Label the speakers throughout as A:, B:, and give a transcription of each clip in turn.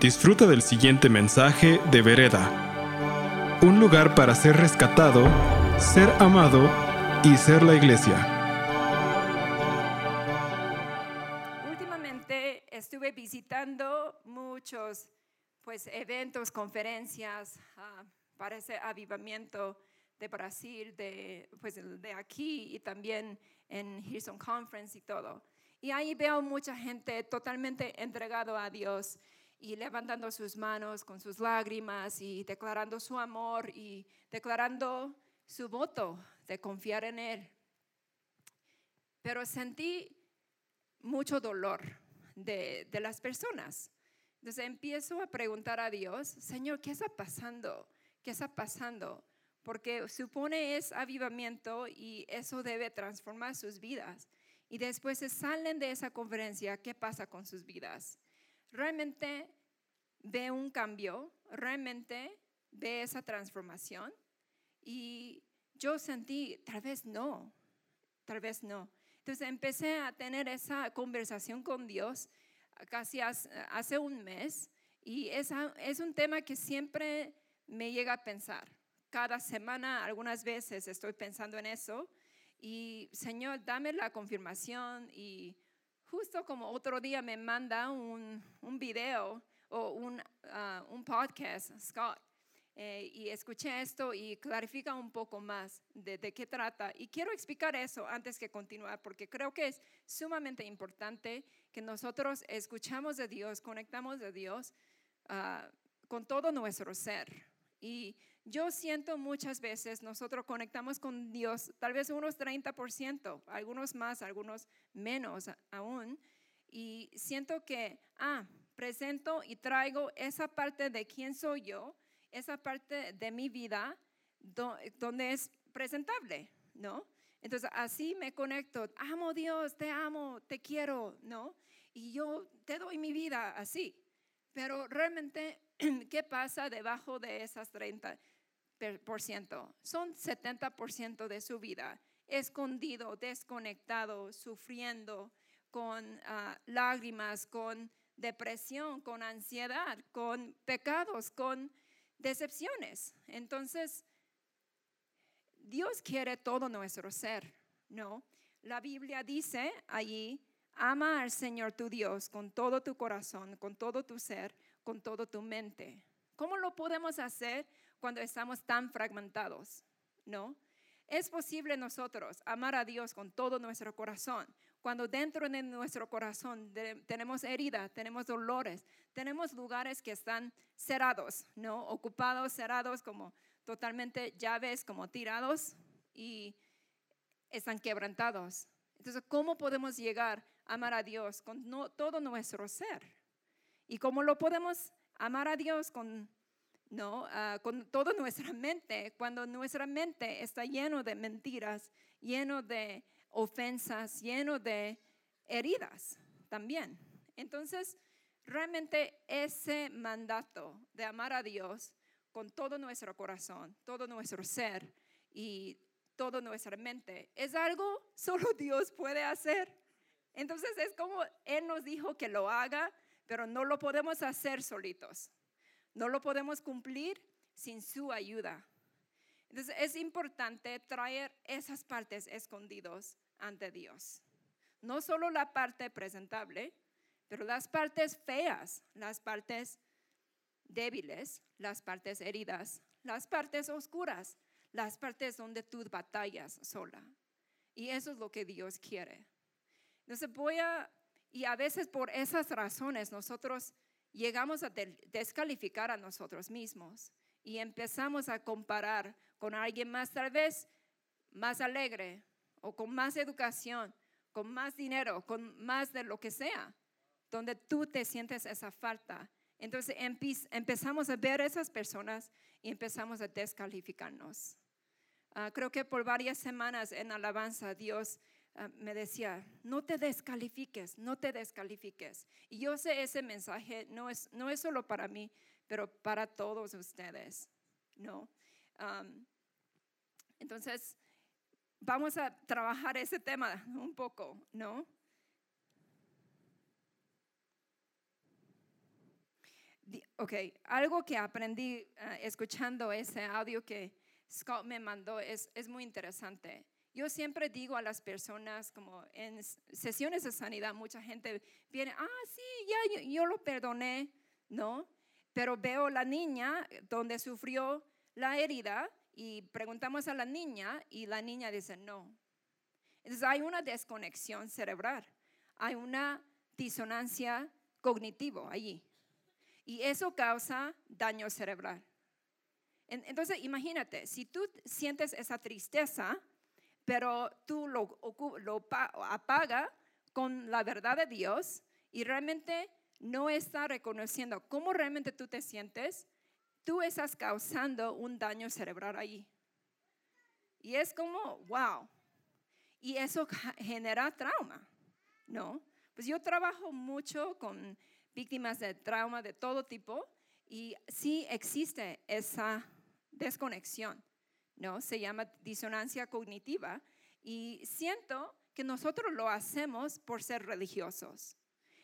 A: Disfruta del siguiente mensaje de Vereda. Un lugar para ser rescatado, ser amado y ser la iglesia.
B: Últimamente estuve visitando muchos pues, eventos, conferencias ah, para ese avivamiento de Brasil, de, pues, de aquí y también en Houston Conference y todo. Y ahí veo mucha gente totalmente entregado a Dios y levantando sus manos con sus lágrimas y declarando su amor y declarando su voto de confiar en Él. Pero sentí mucho dolor de, de las personas. Entonces empiezo a preguntar a Dios, Señor, ¿qué está pasando? ¿Qué está pasando? Porque supone es avivamiento y eso debe transformar sus vidas. Y después se salen de esa conferencia, ¿qué pasa con sus vidas? Realmente ve un cambio, realmente ve esa transformación. Y yo sentí, tal vez no, tal vez no. Entonces empecé a tener esa conversación con Dios casi hace un mes y es, es un tema que siempre me llega a pensar. Cada semana, algunas veces estoy pensando en eso y Señor, dame la confirmación y justo como otro día me manda un, un video o un, uh, un podcast, Scott, eh, y escuché esto y clarifica un poco más de, de, qué trata. Y quiero explicar eso antes que continuar, porque creo que es sumamente importante que nosotros escuchamos de Dios, conectamos de Dios uh, con todo nuestro ser. Y yo siento muchas veces nosotros conectamos con Dios, tal vez unos 30%, algunos más, algunos menos aún, y siento que, ah, presento y traigo esa parte de quién soy yo, esa parte de mi vida donde es presentable, ¿no? Entonces así me conecto, amo Dios, te amo, te quiero, ¿no? Y yo te doy mi vida así. Pero realmente, ¿qué pasa debajo de esas 30? Son 70% de su vida escondido, desconectado, sufriendo con ah, lágrimas, con depresión, con ansiedad, con pecados, con decepciones. Entonces, Dios quiere todo nuestro ser, ¿no? La Biblia dice allí, ama al Señor tu Dios con todo tu corazón, con todo tu ser, con todo tu mente. ¿Cómo lo podemos hacer? Cuando estamos tan fragmentados, ¿no? Es posible nosotros amar a Dios con todo nuestro corazón, cuando dentro de nuestro corazón tenemos heridas, tenemos dolores, tenemos lugares que están cerrados, ¿no? Ocupados, cerrados, como totalmente llaves, como tirados y están quebrantados. Entonces, ¿cómo podemos llegar a amar a Dios con todo nuestro ser? ¿Y cómo lo podemos amar a Dios con ¿no? Ah, con toda nuestra mente, cuando nuestra mente está lleno de mentiras, lleno de ofensas, lleno de heridas también. Entonces, realmente ese mandato de amar a Dios con todo nuestro corazón, todo nuestro ser y toda nuestra mente es algo solo Dios puede hacer. Entonces es como Él nos dijo que lo haga, pero no lo podemos hacer solitos. No lo podemos cumplir sin su ayuda. Entonces es importante traer esas partes escondidos ante Dios. No solo la parte presentable, pero las partes feas, las partes débiles, las partes heridas, las partes oscuras, las partes donde tú batallas sola. Y eso es lo que Dios quiere. Entonces voy a, y a veces por esas razones nosotros llegamos a descalificar a nosotros mismos y empezamos a comparar con alguien más tal vez más alegre o con más educación, con más dinero, con más de lo que sea, donde tú te sientes esa falta. Entonces empezamos a ver esas personas y empezamos a descalificarnos. Ah, creo que por varias semanas en alabanza Dios Ah, me decía, no te descalifiques, no te descalifiques. Y yo sé ese mensaje no es, no es solo para mí, pero para todos ustedes, ¿no? entonces, vamos a trabajar ese tema un poco, ¿no? ok, algo que aprendí eh, escuchando ese audio que Scott me mandó es, es muy interesante. Yo siempre digo a las personas, como en sesiones de sanidad, mucha gente viene, ah, sí, ya yo, yo lo perdoné, ¿no? Pero veo la niña donde sufrió la herida y preguntamos a la niña y la niña dice no. Entonces hay una desconexión cerebral, hay una disonancia cognitivo allí. Y eso causa daño cerebral. Entonces, imagínate, si tú sientes esa tristeza, pero tú lo, lo apaga con la verdad de Dios y realmente no está reconociendo cómo realmente tú te sientes, tú estás causando un daño cerebral ahí. Y es como, wow. Y eso genera trauma, ¿no? Pues yo trabajo mucho con víctimas de trauma de todo tipo y sí existe esa desconexión, ¿no? Se llama disonancia cognitiva y siento que nosotros lo hacemos por ser religiosos.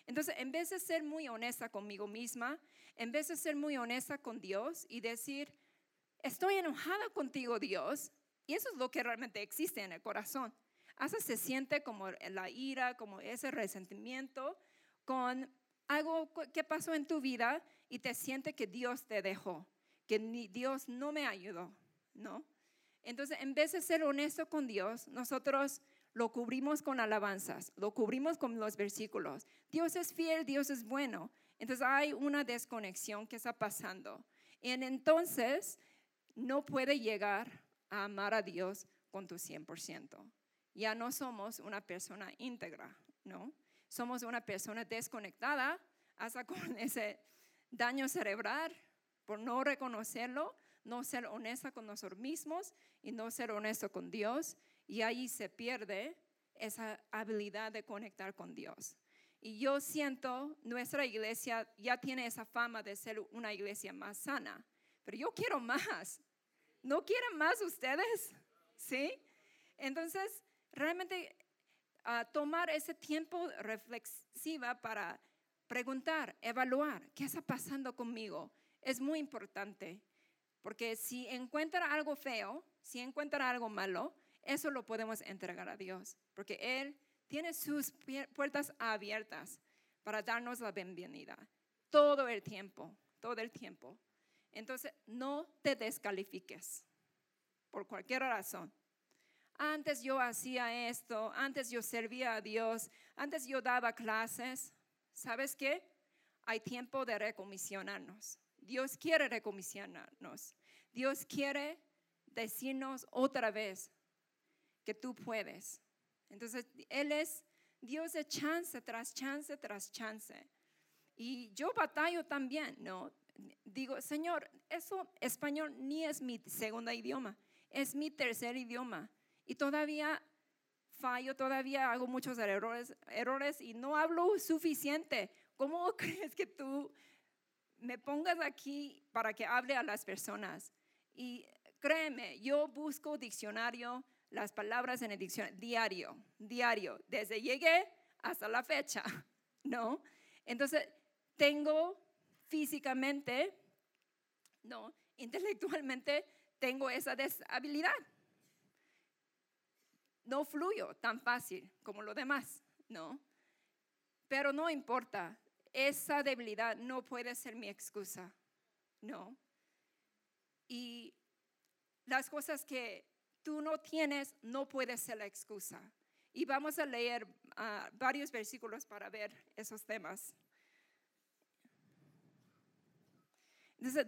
B: Entonces, en vez de ser muy honesta conmigo misma, en vez de ser muy honesta con Dios y decir, estoy enojada contigo, Dios, y eso es lo que realmente existe en el corazón. Hasta se siente como la ira, como ese resentimiento con algo que pasó en tu vida y te siente que Dios te dejó, que Dios no me ayudó, ¿no? Entonces, en vez de ser honesto con Dios, nosotros lo cubrimos con alabanzas, lo cubrimos con los versículos. Dios es fiel, Dios es bueno. Entonces hay una desconexión que está pasando. Y entonces no puede llegar a amar a Dios con tu 100%. Ya no somos una persona íntegra, ¿no? Somos una persona desconectada hasta con ese daño cerebral por no reconocerlo, no ser honesta con nosotros mismos y no ser honesto con Dios y ahí se pierde esa habilidad de conectar con Dios. Y yo siento, nuestra iglesia ya tiene esa fama de ser una iglesia más sana, pero yo quiero más. ¿No quieren más ustedes? ¿Sí? Entonces, realmente ah, tomar ese tiempo reflexiva para preguntar, evaluar, ¿qué está pasando conmigo? Es muy importante, porque si encuentra algo feo, si encuentra algo malo, eso lo podemos entregar a Dios, porque Él tiene sus puertas abiertas para darnos la bienvenida todo el tiempo, todo el tiempo. Entonces, no te descalifiques por cualquier razón. Antes yo hacía esto, antes yo servía a Dios, antes yo daba clases. ¿Sabes qué? Hay tiempo de recomisionarnos. Dios quiere recomisionarnos. Dios quiere decirnos otra vez, que tú puedes. Entonces, Él es Dios de chance tras chance tras chance. Y yo batallo también, ¿no? Digo, Señor, eso español ni es mi segundo idioma, es mi tercer idioma. Y todavía fallo, todavía hago muchos errores, errores y no hablo suficiente. ¿Cómo crees que tú me pongas aquí para que hable a las personas? Y créeme, yo busco diccionario, las palabras en el diccionario diario, diario, desde llegué hasta la fecha, ¿no? Entonces, tengo físicamente, ¿no? Intelectualmente tengo esa deshabilidad. No fluyo tan fácil como lo demás, ¿no? Pero no importa, esa debilidad no puede ser mi excusa, ¿no? Y las cosas que tú no tienes, no puede ser la excusa. Y vamos a leer ah, varios versículos para ver esos temas.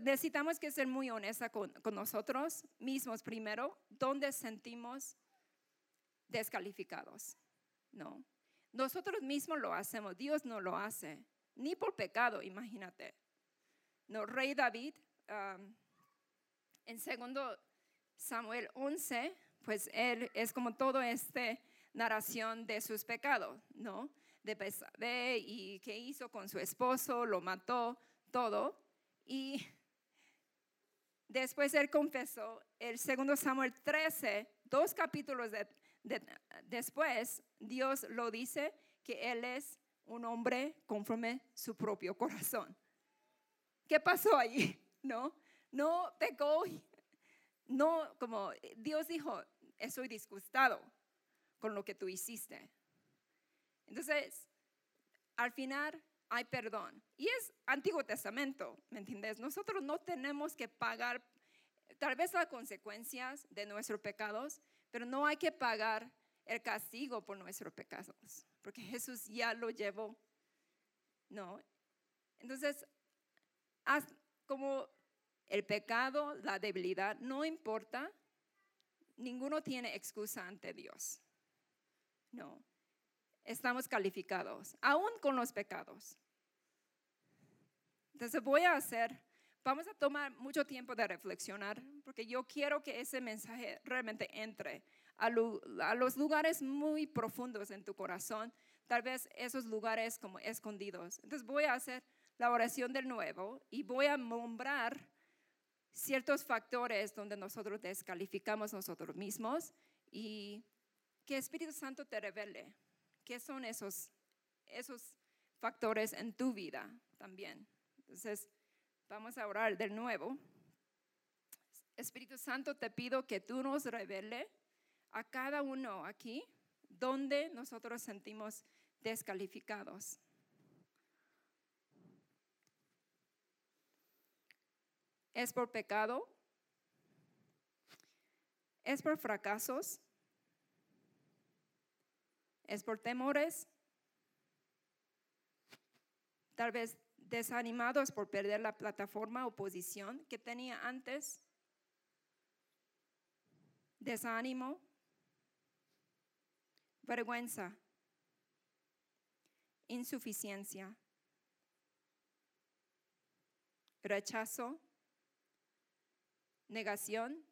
B: necesitamos que ser muy honesta con, con nosotros mismos primero, donde sentimos descalificados, ¿no? Nosotros mismos lo hacemos, Dios no lo hace, ni por pecado, imagínate. No, Rey David, en segundo Samuel 11, pues él es como todo este narración de sus pecados, ¿no? De Besabé y qué hizo con su esposo, lo mató, todo. Y después él confesó, el segundo Samuel 13, dos capítulos después, Dios lo dice que él es un hombre conforme su propio corazón. ¿qué pasó ahí? ¿No? No pecó, no, como Dios dijo, estoy disgustado con lo que tú hiciste. Entonces, al final hay perdón. Y es Antiguo Testamento, ¿me entiendes? Nosotros no tenemos que pagar tal vez las consecuencias de nuestros pecados, pero no hay que pagar el castigo por nuestros pecados, porque Jesús ya lo llevó. No. Entonces, como el pecado, la debilidad, no importa, ninguno tiene excusa ante Dios. No. Estamos calificados, aún con los pecados. Entonces voy a hacer, vamos a tomar mucho tiempo de reflexionar, porque yo quiero que ese mensaje realmente entre a, los lugares muy profundos en tu corazón, tal vez esos lugares como escondidos. Entonces voy a hacer la oración del nuevo y voy a nombrar ciertos factores donde nosotros descalificamos nosotros mismos y que Espíritu Santo te revele qué son esos, esos factores en tu vida también. Entonces, vamos a orar de nuevo. Espíritu Santo, te pido que tú nos revele a cada uno aquí donde nosotros sentimos descalificados. ¿Es por pecado? ¿Es por fracasos? ¿Es por temores? Tal vez desanimados por perder la plataforma o posición que tenía antes. Desánimo, vergüenza, insuficiencia, rechazo, negación,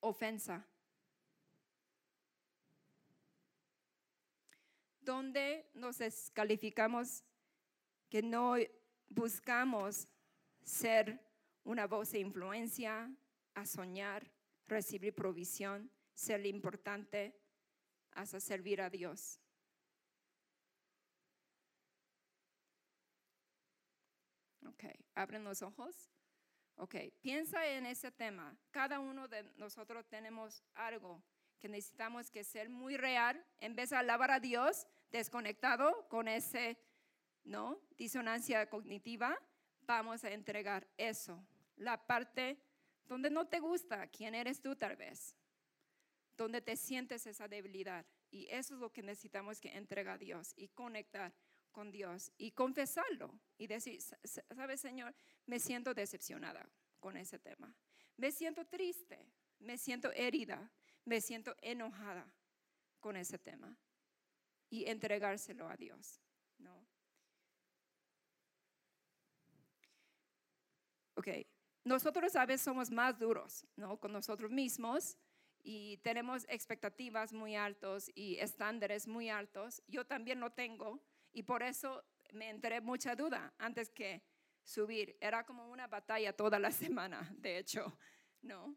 B: ofensa. Donde nos descalificamos que no buscamos ser una voz de influencia, a soñar, recibir provisión, ser importante, hasta servir a Dios. Ok, abren los ojos. Ok, piensa en ese tema. Cada uno de nosotros tenemos algo que necesitamos que ser muy real. En vez de alabar a Dios, desconectado con ese ¿no? Disonancia cognitiva, vamos a entregar eso, la parte donde no te gusta, quién eres tú tal vez, donde te sientes esa debilidad. Y eso es lo que necesitamos que entregar a Dios y conectar con Dios y confesarlo y decir, ¿sabes, Señor? Me siento decepcionada con ese tema. Me siento triste, me siento herida, me siento enojada con ese tema y entregárselo a Dios, ¿no? Ok, nosotros a veces somos más duros, ¿no? Con nosotros mismos y tenemos expectativas muy altos y estándares muy altos. Yo también lo tengo y por eso me entré mucha duda antes que subir. Era como una batalla toda la semana, de hecho, ¿no?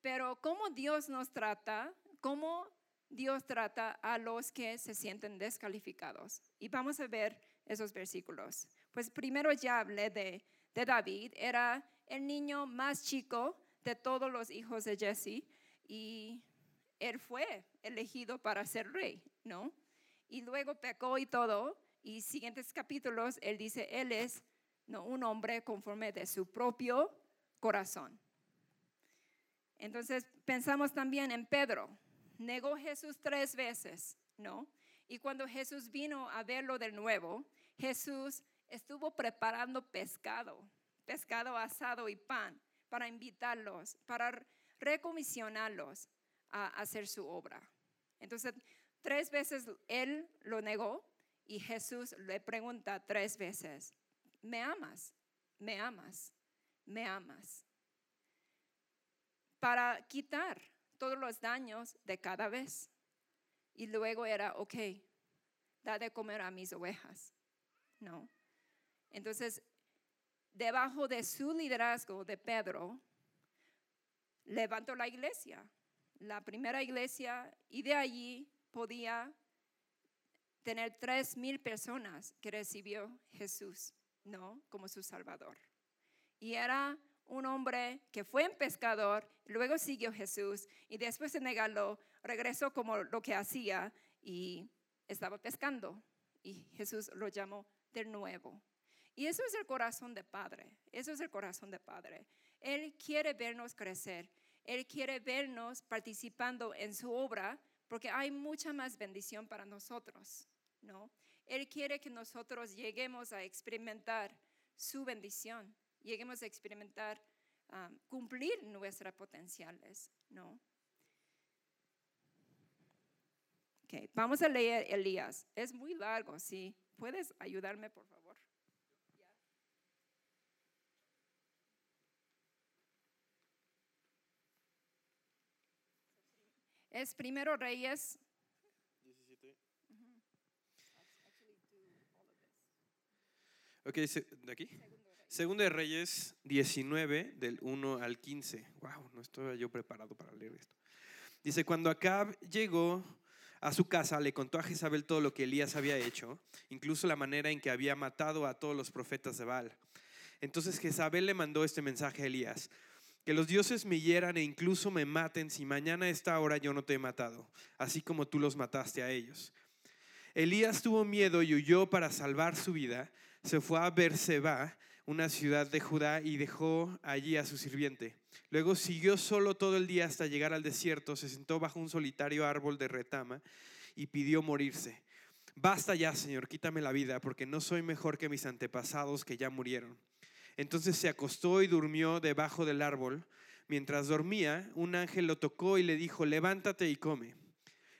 B: Pero cómo Dios nos trata, cómo Dios trata a los que se sienten descalificados. Y vamos a ver esos versículos. Pues primero ya hablé de de David, era el niño más chico de todos los hijos de Jesse y él fue elegido para ser rey, ¿no? Y luego pecó y todo, y siguientes capítulos él dice, él es ¿no? un hombre conforme de su propio corazón. Entonces pensamos también en Pedro, negó Jesús tres veces, ¿no? Y cuando Jesús vino a verlo de nuevo, Jesús estuvo preparando pescado, pescado asado y pan para invitarlos, para recomisionarlos a hacer su obra. Entonces, tres veces él lo negó y Jesús le pregunta tres veces, ¿me amas? ¿Me amas? ¿Me amas? Para quitar todos los daños de cada vez. Y luego era, ok, da de comer a mis ovejas. No. Entonces, debajo de su liderazgo de Pedro, levantó la iglesia, la primera iglesia, y de allí podía tener tres mil personas que recibió Jesús ¿no? Como su Salvador. Y era un hombre que fue un pescador, luego siguió Jesús y después de negarlo, regresó como lo que hacía y estaba pescando. Y Jesús lo llamó de nuevo. Y eso es el corazón de Padre, eso es el corazón de Padre. Él quiere vernos crecer, Él quiere vernos participando en su obra porque hay mucha más bendición para nosotros, ¿no? Él quiere que nosotros lleguemos a experimentar su bendición, lleguemos a experimentar, um, cumplir nuestras potenciales, ¿no? Okay, vamos a leer Elías. Es muy largo, ¿sí? ¿Puedes ayudarme, por favor? Es primero Reyes. 17.
C: Ok, ¿de aquí? Segundo de Reyes 19, del 1 al 15. Wow, no estoy yo preparado para leer esto. Dice, cuando Acab llegó a su casa, le contó a Jezabel todo lo que Elías había hecho, incluso la manera en que había matado a todos los profetas de Baal. Entonces Jezabel le mandó este mensaje a Elías que los dioses me hieran e incluso me maten si mañana a esta hora yo no te he matado, así como tú los mataste a ellos. Elías tuvo miedo y huyó para salvar su vida. Se fue a Berseba, una ciudad de Judá, y dejó allí a su sirviente. Luego siguió solo todo el día hasta llegar al desierto, se sentó bajo un solitario árbol de retama y pidió morirse. Basta ya, Señor, quítame la vida, porque no soy mejor que mis antepasados que ya murieron. Entonces se acostó y durmió debajo del árbol. Mientras dormía, un ángel lo tocó y le dijo, levántate y come.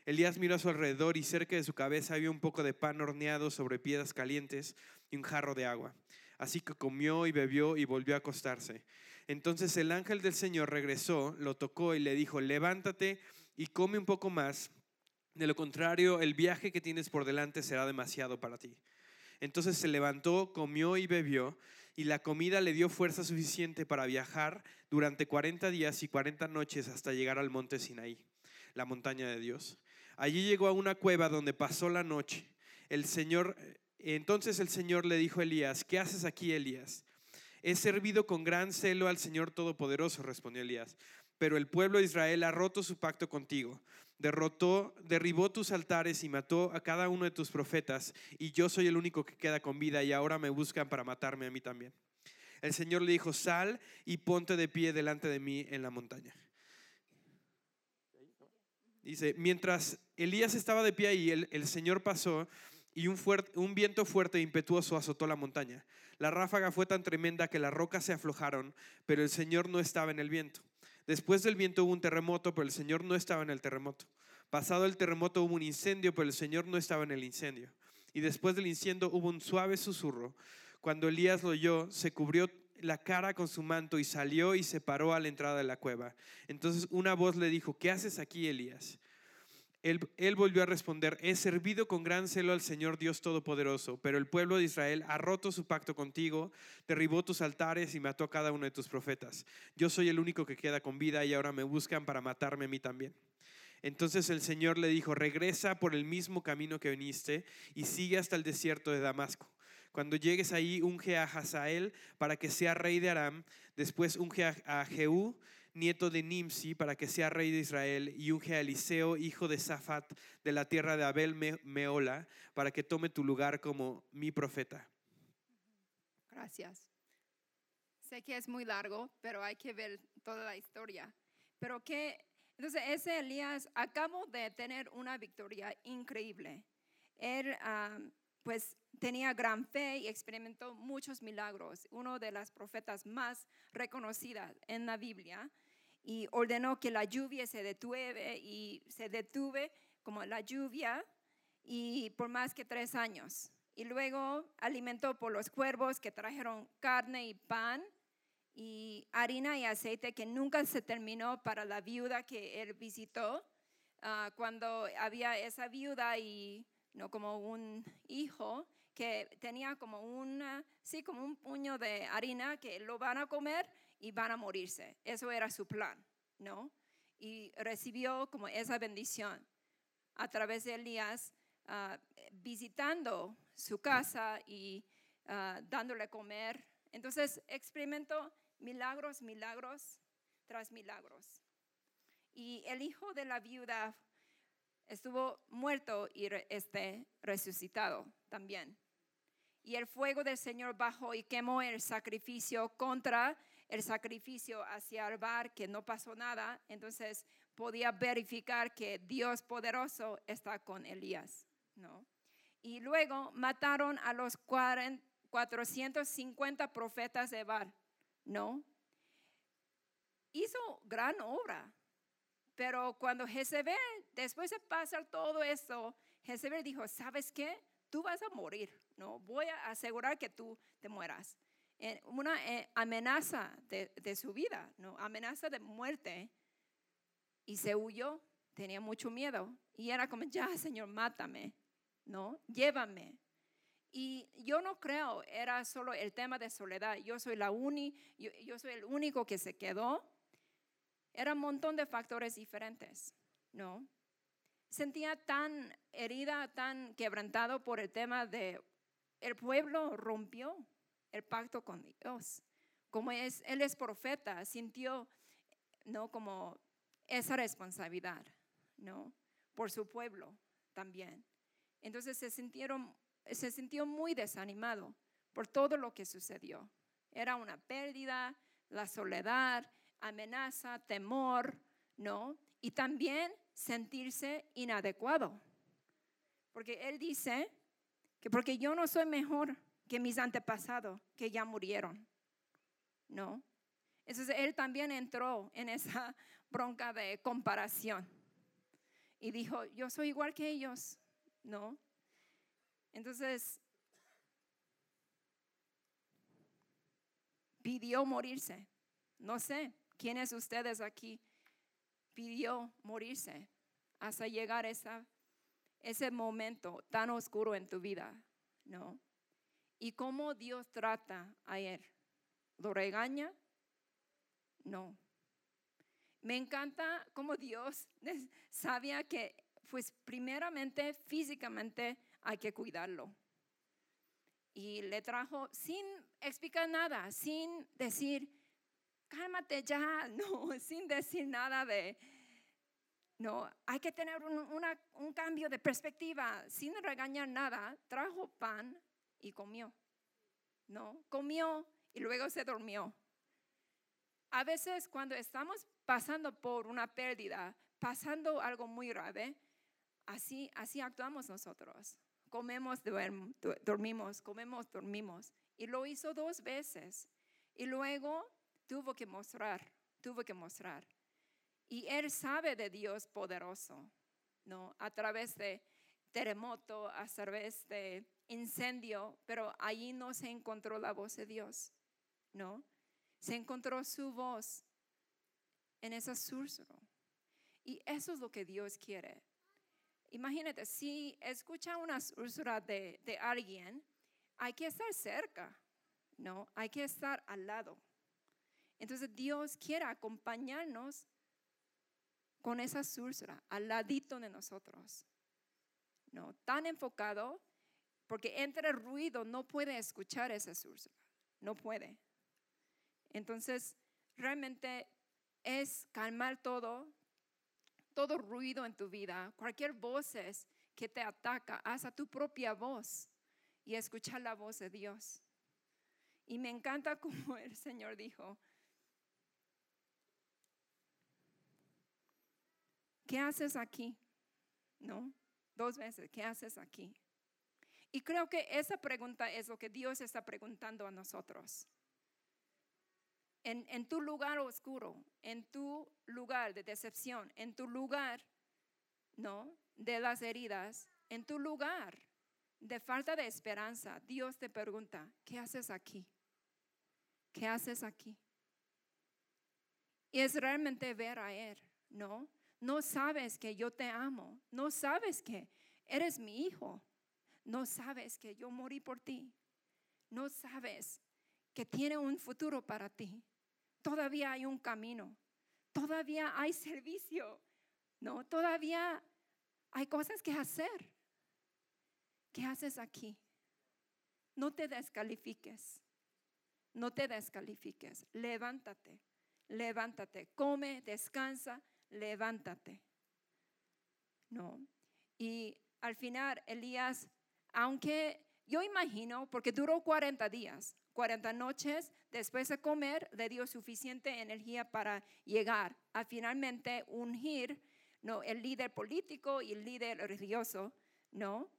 C: Elías miró a su alrededor y cerca de su cabeza había un poco de pan horneado sobre piedras calientes y un jarro de agua. Así que comió y bebió y volvió a acostarse. Entonces el ángel del Señor regresó, lo tocó y le dijo, levántate y come un poco más. De lo contrario, el viaje que tienes por delante será demasiado para ti. Entonces se levantó, comió y bebió y la comida le dio fuerza suficiente para viajar durante 40 días y 40 noches hasta llegar al monte Sinaí, la montaña de Dios. Allí llegó a una cueva donde pasó la noche. El Señor, entonces el Señor le dijo a Elías, ¿qué haces aquí, Elías? He servido con gran celo al Señor Todopoderoso, respondió Elías, pero el pueblo de Israel ha roto su pacto contigo derrotó, derribó tus altares y mató a cada uno de tus profetas, y yo soy el único que queda con vida, y ahora me buscan para matarme a mí también. El Señor le dijo, sal y ponte de pie delante de mí en la montaña. Dice, mientras Elías estaba de pie ahí, el, el Señor pasó y un, un viento fuerte e impetuoso azotó la montaña. La ráfaga fue tan tremenda que las rocas se aflojaron, pero el Señor no estaba en el viento. Después del viento hubo un terremoto, pero el Señor no estaba en el terremoto. Pasado el terremoto hubo un incendio, pero el Señor no estaba en el incendio. Y después del incendio hubo un suave susurro. Cuando Elías lo oyó, se cubrió la cara con su manto y salió y se paró a la entrada de la cueva. Entonces una voz le dijo, ¿qué haces aquí, Elías? Él, volvió a responder, he servido con gran celo al Señor Dios Todopoderoso, pero el pueblo de Israel ha roto su pacto contigo, derribó tus altares y mató a cada uno de tus profetas. Yo soy el único que queda con vida y ahora me buscan para matarme a mí también. Entonces el Señor le dijo, regresa por el mismo camino que viniste y sigue hasta el desierto de Damasco. Cuando llegues ahí, unge a Hazael para que sea rey de Aram, después unge a Jehú nieto de Nimsi, para que sea rey de Israel, y unge a Eliseo, hijo de Safat, de la tierra de Abel Meola, para que tome tu lugar como mi profeta.
B: Gracias. Sé que es muy largo, pero hay que ver toda la historia. Pero que, entonces ese Elías acabó de tener una victoria increíble. Él, pues, tenía gran fe y experimentó muchos milagros. Uno de las profetas más reconocidas en la Biblia y ordenó que la lluvia se detuve y se detuve como la lluvia y por más que tres años. Y luego alimentó por los cuervos que trajeron carne y pan y harina y aceite que nunca se terminó para la viuda que él visitó. Ah, cuando había esa viuda y no como un hijo, que tenía como, una, sí, como un puño de harina que lo van a comer y van a morirse. Eso era su plan, ¿no? Y recibió como esa bendición a través de Elías ah, visitando su casa y ah, dándole comer. Entonces experimentó milagros, milagros tras milagros. Y el hijo de la viuda estuvo muerto y este, resucitado también. Y el fuego del Señor bajó y quemó el sacrificio contra el sacrificio hacia el bar, que no pasó nada. Entonces podía verificar que Dios poderoso está con Elías, ¿no? Y luego mataron a los 450 profetas de Bar, ¿no? Hizo gran obra, pero cuando Jezebel, después de pasar todo eso, Jezebel dijo, ¿sabes qué? Tú vas a morir, ¿no? Voy a asegurar que tú te mueras. Una eh, amenaza de, de su vida, ¿no? Amenaza de muerte. Y se huyó, tenía mucho miedo. Y era como, ya, Señor, mátame, ¿no? Llévame. Y yo no creo, era solo el tema de soledad. Yo soy la uni, yo, yo soy el único que se quedó era un montón de factores diferentes, ¿no? Sentía tan herida, tan quebrantado por el tema de el pueblo rompió el pacto con Dios. Como es, él es profeta, sintió, ¿no? Como esa responsabilidad, ¿no? Por su pueblo también. Entonces se sintieron, se sintió muy desanimado por todo lo que sucedió. Era una pérdida, la soledad, amenaza, temor, ¿no? Y también sentirse inadecuado. Porque él dice que porque yo no soy mejor que mis antepasados que ya murieron, ¿no? Entonces él también entró en esa bronca de comparación y dijo, yo soy igual que ellos, ¿no? Entonces pidió morirse, no sé, ¿Quiénes ustedes aquí pidió morirse hasta llegar a ese momento tan oscuro en tu vida? ¿No? ¿Y cómo Dios trata a él? ¿Lo regaña? No. Me encanta cómo Dios sabía que, pues primeramente físicamente hay que cuidarlo. Y le trajo sin explicar nada, sin decir, cálmate ya, no, sin decir nada de, no, hay que tener un, cambio de perspectiva, sin regañar nada, trajo pan y comió, ¿no? Comió y luego se durmió. A veces cuando estamos pasando por una pérdida, pasando algo muy grave, así, así actuamos nosotros. Comemos, dormimos, comemos, dormimos. Y lo hizo dos veces. Y luego tuvo que mostrar, tuvo que mostrar. Y él sabe de Dios poderoso, ¿no? A través de terremoto, a través de incendio, pero allí no se encontró la voz de Dios, ¿no? Se encontró su voz en ese susurro. Y eso es lo que Dios quiere. Imagínate, si escucha una susurra de, de alguien, hay que estar cerca, ¿no? Hay que estar al lado. Entonces Dios quiere acompañarnos con esa susurra al ladito de nosotros. No, tan enfocado, porque entre ruido no puede escuchar esa susurra, no puede. Entonces, realmente es calmar todo, todo ruido en tu vida, cualquier voz que te ataca, haz tu propia voz y escuchar la voz de Dios. Y me encanta como el Señor dijo, ¿qué haces aquí? ¿No? Dos veces, ¿qué haces aquí? Y creo que esa pregunta es lo que Dios está preguntando a nosotros. En, tu lugar oscuro, en tu lugar de decepción, en tu lugar, ¿no? De las heridas, en tu lugar de falta de esperanza, Dios te pregunta, ¿qué haces aquí? ¿Qué haces aquí? Y es realmente ver a Él, ¿no? No sabes que yo te amo. No sabes que eres mi hijo. No sabes que yo morí por ti. No sabes que tiene un futuro para ti. Todavía hay un camino. Todavía hay servicio. No, todavía hay cosas que hacer. ¿Qué haces aquí? no te descalifiques. No te descalifiques. Levántate. Levántate. Come, descansa, levántate. No. Y al final, Elías, aunque yo imagino, porque duró 40 días, 40 noches, después de comer, le dio suficiente energía para llegar a finalmente ungir ¿no? el líder político y el líder religioso, ¿no?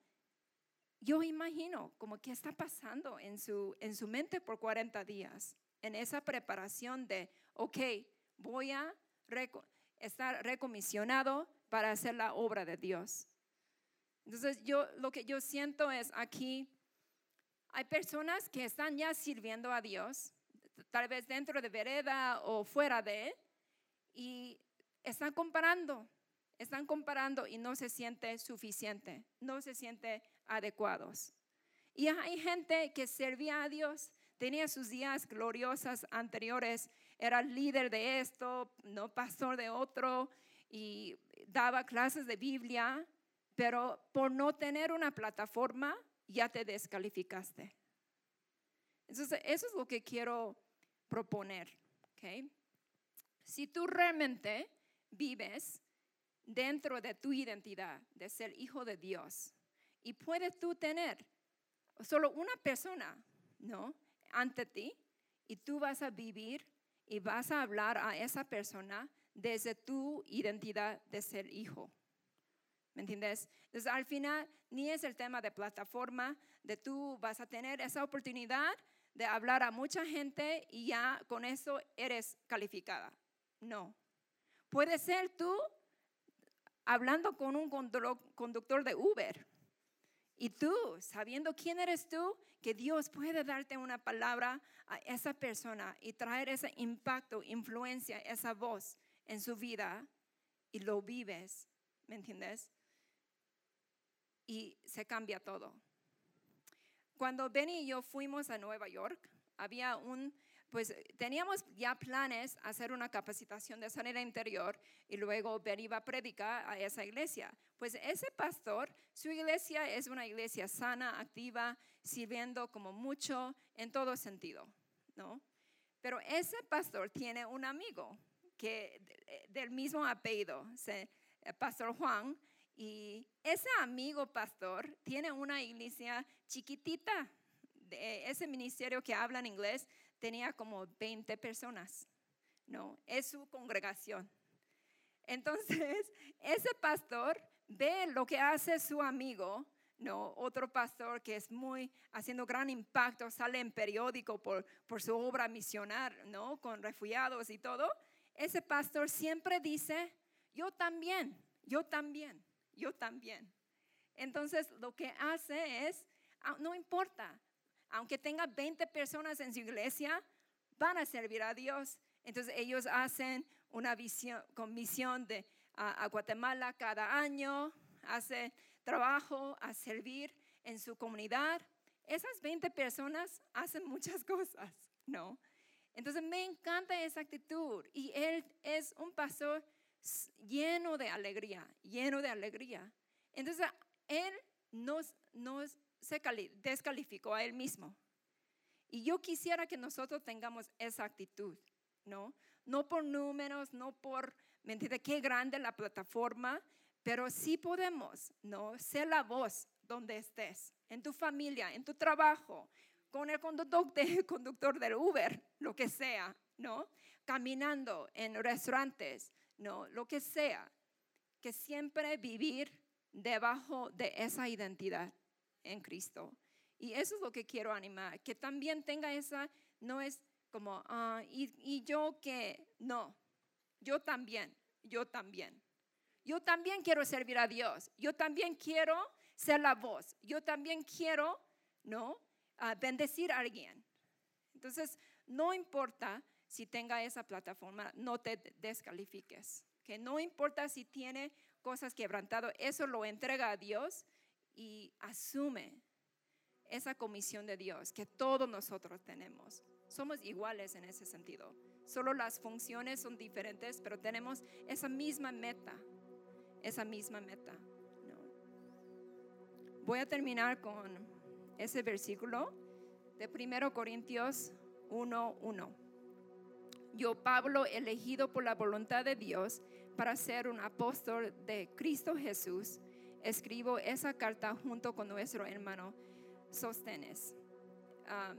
B: Yo imagino como que está pasando en su, en su mente por 40 días, en esa preparación de, ok, voy a estar recomisionado para hacer la obra de Dios. Entonces, yo lo que yo siento es aquí, hay personas que están ya sirviendo a Dios, tal vez dentro de vereda o fuera de, y están comparando, están comparando y no se siente suficiente, no se siente adecuados. Y hay gente que servía a Dios, tenía sus días gloriosas anteriores, era líder de esto, no pastor de otro, y daba clases de Biblia, pero por no tener una plataforma ya te descalificaste. Entonces, eso es lo que quiero proponer. Si tú realmente vives dentro de tu identidad de ser hijo de Dios y puedes tú tener solo una persona, ¿no? Ante ti y tú vas a vivir y vas a hablar a esa persona desde tu identidad de ser hijo. ¿Me entiendes? Entonces, al final, ni es el tema de plataforma, de tú vas a tener esa oportunidad de hablar a mucha gente y ya con eso eres calificada. No. Puede ser tú hablando con un conductor de Uber y tú, sabiendo quién eres tú, que Dios puede darte una palabra a esa persona y traer ese impacto, influencia, esa voz en su vida y lo vives, ¿me entiendes? Y se cambia todo. Cuando Benny y yo fuimos a Nueva York, había un, pues teníamos ya planes hacer una capacitación de sanidad interior y luego Ben iba a predicar a esa iglesia. Pues ese pastor, su iglesia es una iglesia sana, activa, sirviendo como mucho en todo sentido, ¿no? Pero ese pastor tiene un amigo que del mismo apellido, Pastor Juan, y ese amigo pastor tiene una iglesia chiquitita. Ese ministerio que habla en inglés tenía como 20 personas. No, es su congregación. Entonces, ese pastor ve lo que hace su amigo, no, otro pastor que es muy haciendo gran impacto, sale en periódico por, por su obra misionar, ¿no? Con refugiados y todo. Ese pastor siempre dice, yo también, yo también yo también. Entonces, lo que hace es, ah, no importa, aunque tenga 20 personas en su iglesia, van a servir a Dios. Entonces, ellos hacen una visión, comisión de, a, Guatemala cada año, hacen trabajo a servir en su comunidad. Esas 20 personas hacen muchas cosas, ¿no? Entonces me encanta esa actitud y él es un pastor lleno de alegría, lleno de alegría. Entonces, él nos, nos se descalificó a él mismo. Y yo quisiera que nosotros tengamos esa actitud, ¿no? No por números, no por, ¿me entiendes? Qué grande la plataforma, pero sí podemos, ¿no? Ser la voz donde estés, en tu familia, en tu trabajo, con el conductor, de, conductor del Uber, lo que sea, ¿no? Caminando en restaurantes, no, lo que sea, que siempre vivir debajo de esa identidad en Cristo. Y eso es lo que quiero animar, que también tenga esa, no es como, ah, y, y yo que, no, yo también, yo también. Yo también quiero servir a Dios, yo también quiero ser la voz, yo también quiero, ¿no? Ah, bendecir a alguien. Entonces, no importa si tenga esa plataforma, no te descalifiques. Que no importa si tiene cosas quebrantadas, eso lo entrega a Dios y asume esa comisión de Dios que todos nosotros tenemos. Somos iguales en ese sentido. Solo las funciones son diferentes, pero tenemos esa misma meta. Esa misma meta. Voy a terminar con ese versículo de 1 Corintios 1:1. Yo, Pablo, elegido por la voluntad de Dios para ser un apóstol de Cristo Jesús, escribo esa carta junto con nuestro hermano Sostenes. Ah,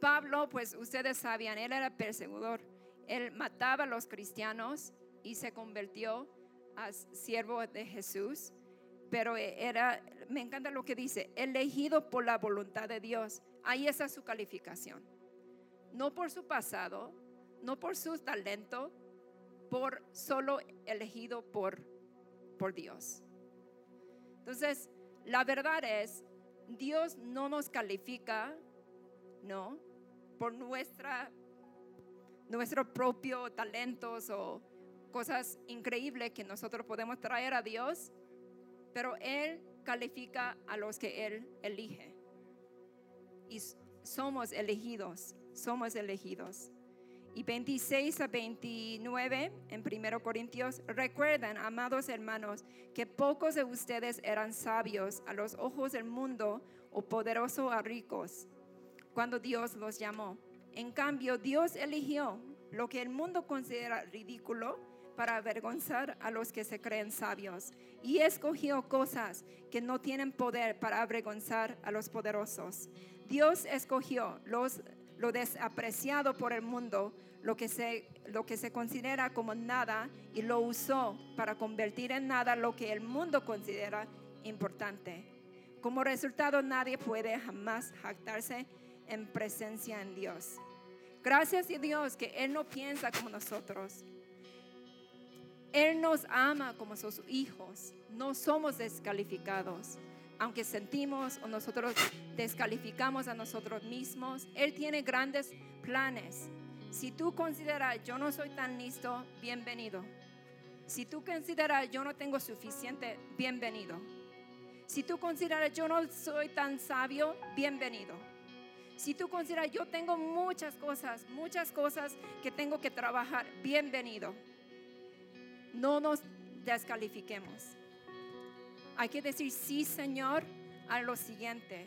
B: Pablo, pues ustedes sabían, él era perseguidor. Él mataba a los cristianos y se convirtió a siervo de Jesús. Pero era, me encanta lo que dice, elegido por la voluntad de Dios. Ahí está su calificación. No por su pasado, no por su talento, por solo elegido por, por Dios. Entonces, la verdad es, Dios no nos califica, no, por nuestra, nuestro propio talentos o cosas increíbles que nosotros podemos traer a Dios, pero Él califica a los que Él elige. Y somos elegidos, somos elegidos. Y 26 a 29 en 1 Corintios, recuerdan, amados hermanos, que pocos de ustedes eran sabios a los ojos del mundo o poderosos a ricos cuando Dios los llamó. En cambio, Dios eligió lo que el mundo considera ridículo para avergonzar a los que se creen sabios y escogió cosas que no tienen poder para avergonzar a los poderosos. Dios escogió los, lo desapreciado por el mundo lo que, se, lo que se considera como nada y lo usó para convertir en nada lo que el mundo considera importante. Como resultado, nadie puede jamás jactarse en presencia en Dios. Gracias a Dios que Él no piensa como nosotros. Él nos ama como sus hijos. No somos descalificados. Aunque sentimos o nosotros descalificamos a nosotros mismos, Él tiene grandes planes si tú consideras yo no soy tan listo, bienvenido. Si tú consideras yo no tengo suficiente, bienvenido. Si tú consideras yo no soy tan sabio, bienvenido. Si tú consideras yo tengo muchas cosas, muchas cosas que tengo que trabajar, bienvenido. No nos descalifiquemos. Hay que decir sí, Señor, a lo siguiente.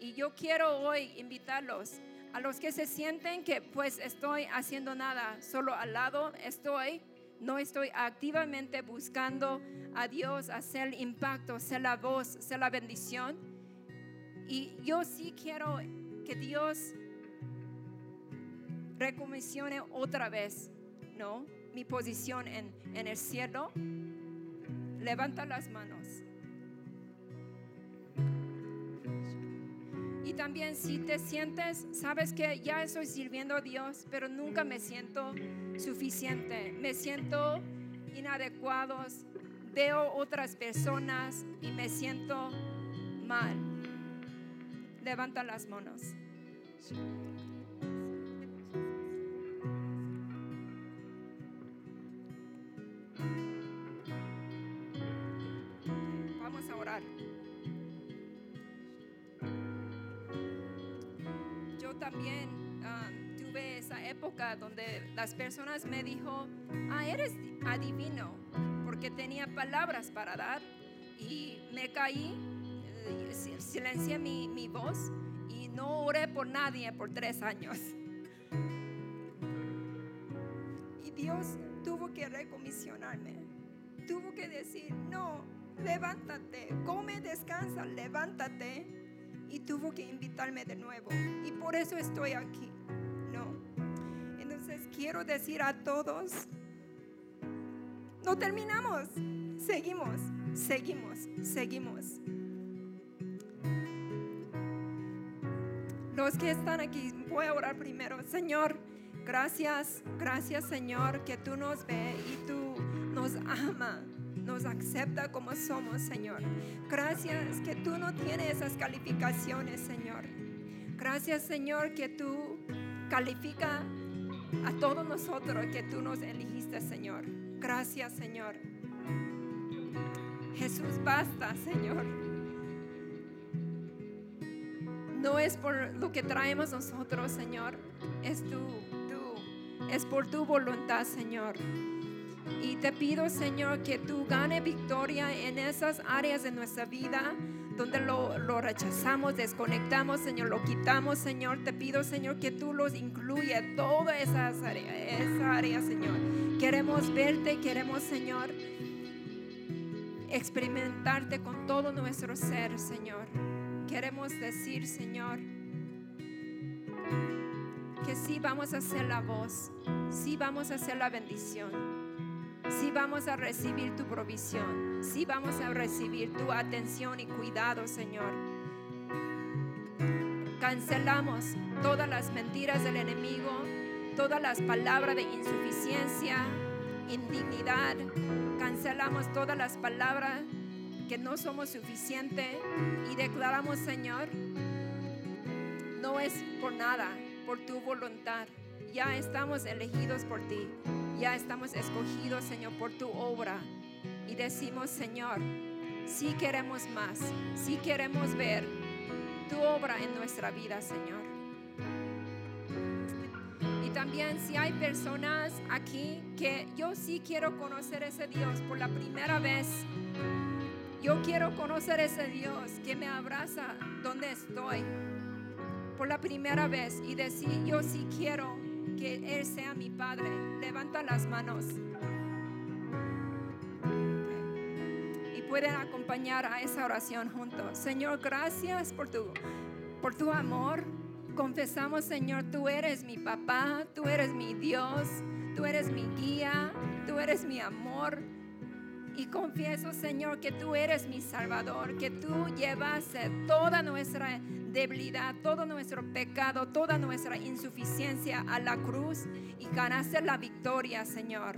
B: Y yo quiero hoy invitarlos a los que se sienten que pues estoy haciendo nada, solo al lado estoy, no estoy activamente buscando a Dios, hacer impacto, ser la voz, ser la bendición. Y yo sí quiero que Dios recomisione otra vez, ¿no? Mi posición en, en el cielo. Levanta las manos. Y también si te sientes, sabes que ya estoy sirviendo a Dios, pero nunca me siento suficiente, me siento inadecuados, veo otras personas y me siento mal. Levanta las manos. Vamos a orar. también ah, tuve esa época donde las personas me dijo, ah, eres adivino, porque tenía palabras para dar y me caí, silencié mi, mi voz y no oré por nadie por tres años. Y Dios tuvo que recomisionarme, tuvo que decir, no, levántate, come, descansa, levántate y tuvo que invitarme de nuevo. Y por eso estoy aquí. No. Entonces quiero decir a todos, no terminamos. Seguimos, seguimos, seguimos. Los que están aquí, voy a orar primero. Señor, gracias, gracias Señor que tú nos ves y tú nos amas nos acepta como somos, Señor. Gracias que tú no tienes esas calificaciones, Señor. Gracias, Señor, que tú califica a todos nosotros que tú nos elegiste, Señor. Gracias, Señor. Jesús, basta, Señor. No es por lo que traemos nosotros, Señor. Es tú, tú. Es por tu voluntad, Señor. Y te pido, Señor, que tú gane victoria en esas áreas de nuestra vida donde lo, lo rechazamos, desconectamos, Señor, lo quitamos, Señor. Te pido, Señor, que tú los incluyas, toda esa área, esa área, Señor. Queremos verte, queremos, Señor, experimentarte con todo nuestro ser, Señor. Queremos decir, Señor, que sí vamos a hacer la voz, sí vamos a hacer la bendición, sí vamos a recibir tu provisión, sí vamos a recibir tu atención y cuidado, Señor. Cancelamos todas las mentiras del enemigo, todas las palabras de insuficiencia, indignidad. Cancelamos todas las palabras que no somos suficientes y declaramos, Señor, no es por nada, por tu voluntad. Ya estamos elegidos por ti, ya estamos escogidos, Señor, por tu obra. Y decimos, Señor, si queremos más, si queremos ver tu obra en nuestra vida, Señor. Y también si hay personas aquí que yo sí quiero conocer ese Dios por la primera vez, yo quiero conocer ese Dios que me abraza donde estoy por la primera vez y decir, yo sí quiero que Él sea mi Padre. Levanta las manos. Y pueden acompañar a esa oración juntos. Señor, gracias por tu, por tu amor. Confesamos, Señor, tú eres mi papá, tú eres mi Dios, tú eres mi guía, tú eres mi amor. Y confieso, Señor, que tú eres mi Salvador, que tú llevas toda nuestra debilidad, todo nuestro pecado, toda nuestra insuficiencia a la cruz y ganaste la victoria, Señor.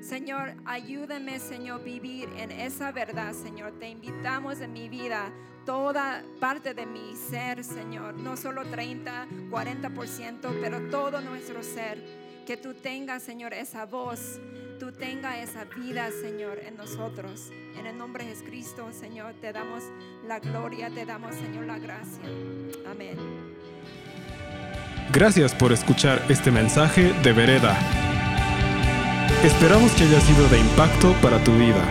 B: Señor, ayúdame, Señor, vivir en esa verdad, Señor. Te invitamos en mi vida, toda parte de mi ser, Señor. No solo 30, 40%, pero todo nuestro ser. Que tú tengas, Señor, esa voz tú tenga esa vida, Señor, en nosotros. En el nombre de Jesucristo, Señor, te damos la gloria, te damos, Señor, la gracia. Amén.
A: Gracias por escuchar este mensaje de Vereda. Esperamos que haya sido de impacto para tu vida.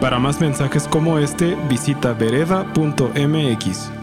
A: Para más mensajes como este, visita vereda.mx.